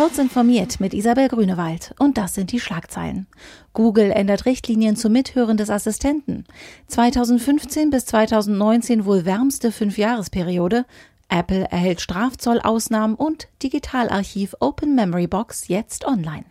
Kurz informiert mit Isabel Grünewald. Und das sind die Schlagzeilen. Google ändert Richtlinien zum Mithören des Assistenten. 2015 bis 2019 wohl wärmste Fünfjahresperiode. Apple erhält Strafzollausnahmen und Digitalarchiv Open Memory Box jetzt online.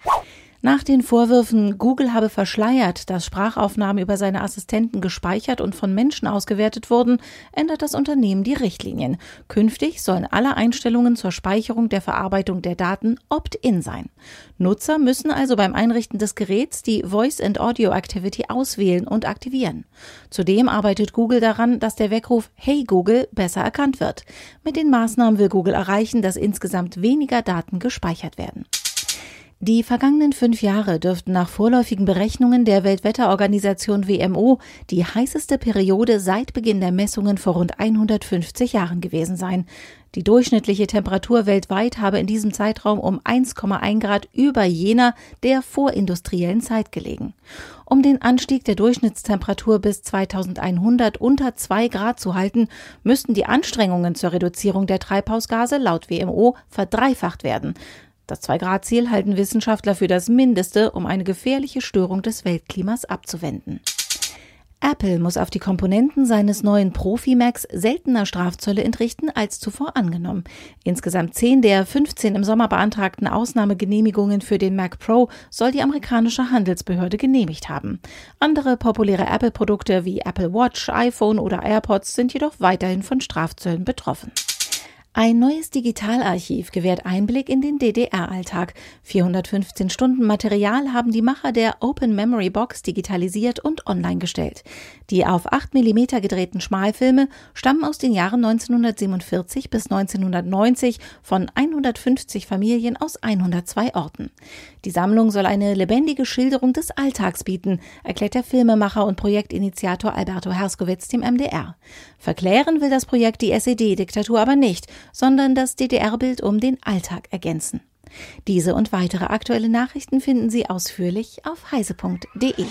Nach den Vorwürfen, Google habe verschleiert, dass Sprachaufnahmen über seine Assistenten gespeichert und von Menschen ausgewertet wurden, ändert das Unternehmen die Richtlinien. Künftig sollen alle Einstellungen zur Speicherung der Verarbeitung der Daten opt-in sein. Nutzer müssen also beim Einrichten des Geräts die Voice and Audio Activity auswählen und aktivieren. Zudem arbeitet Google daran, dass der Weckruf Hey Google besser erkannt wird. Mit den Maßnahmen will Google erreichen, dass insgesamt weniger Daten gespeichert werden. Die vergangenen fünf Jahre dürften nach vorläufigen Berechnungen der Weltwetterorganisation WMO die heißeste Periode seit Beginn der Messungen vor rund 150 Jahren gewesen sein. Die durchschnittliche Temperatur weltweit habe in diesem Zeitraum um 1,1 Grad über jener der vorindustriellen Zeit gelegen. Um den Anstieg der Durchschnittstemperatur bis 2100 unter 2 Grad zu halten, müssten die Anstrengungen zur Reduzierung der Treibhausgase laut WMO verdreifacht werden. Das Zwei-Grad-Ziel halten Wissenschaftler für das Mindeste, um eine gefährliche Störung des Weltklimas abzuwenden. Apple muss auf die Komponenten seines neuen Profi Macs seltener Strafzölle entrichten als zuvor angenommen. Insgesamt 10 der 15 im Sommer beantragten Ausnahmegenehmigungen für den Mac Pro soll die amerikanische Handelsbehörde genehmigt haben. Andere populäre Apple-Produkte wie Apple Watch, iPhone oder AirPods sind jedoch weiterhin von Strafzöllen betroffen. Ein neues Digitalarchiv gewährt Einblick in den DDR-Alltag. 415 Stunden Material haben die Macher der Open Memory Box digitalisiert und online gestellt. Die auf 8 mm gedrehten Schmalfilme stammen aus den Jahren 1947 bis 1990 von 150 Familien aus 102 Orten. Die Sammlung soll eine lebendige Schilderung des Alltags bieten, erklärt der Filmemacher und Projektinitiator Alberto Herskowitz dem MDR. Verklären will das Projekt die SED-Diktatur aber nicht, sondern das DDR-Bild um den Alltag ergänzen. Diese und weitere aktuelle Nachrichten finden Sie ausführlich auf heise.de.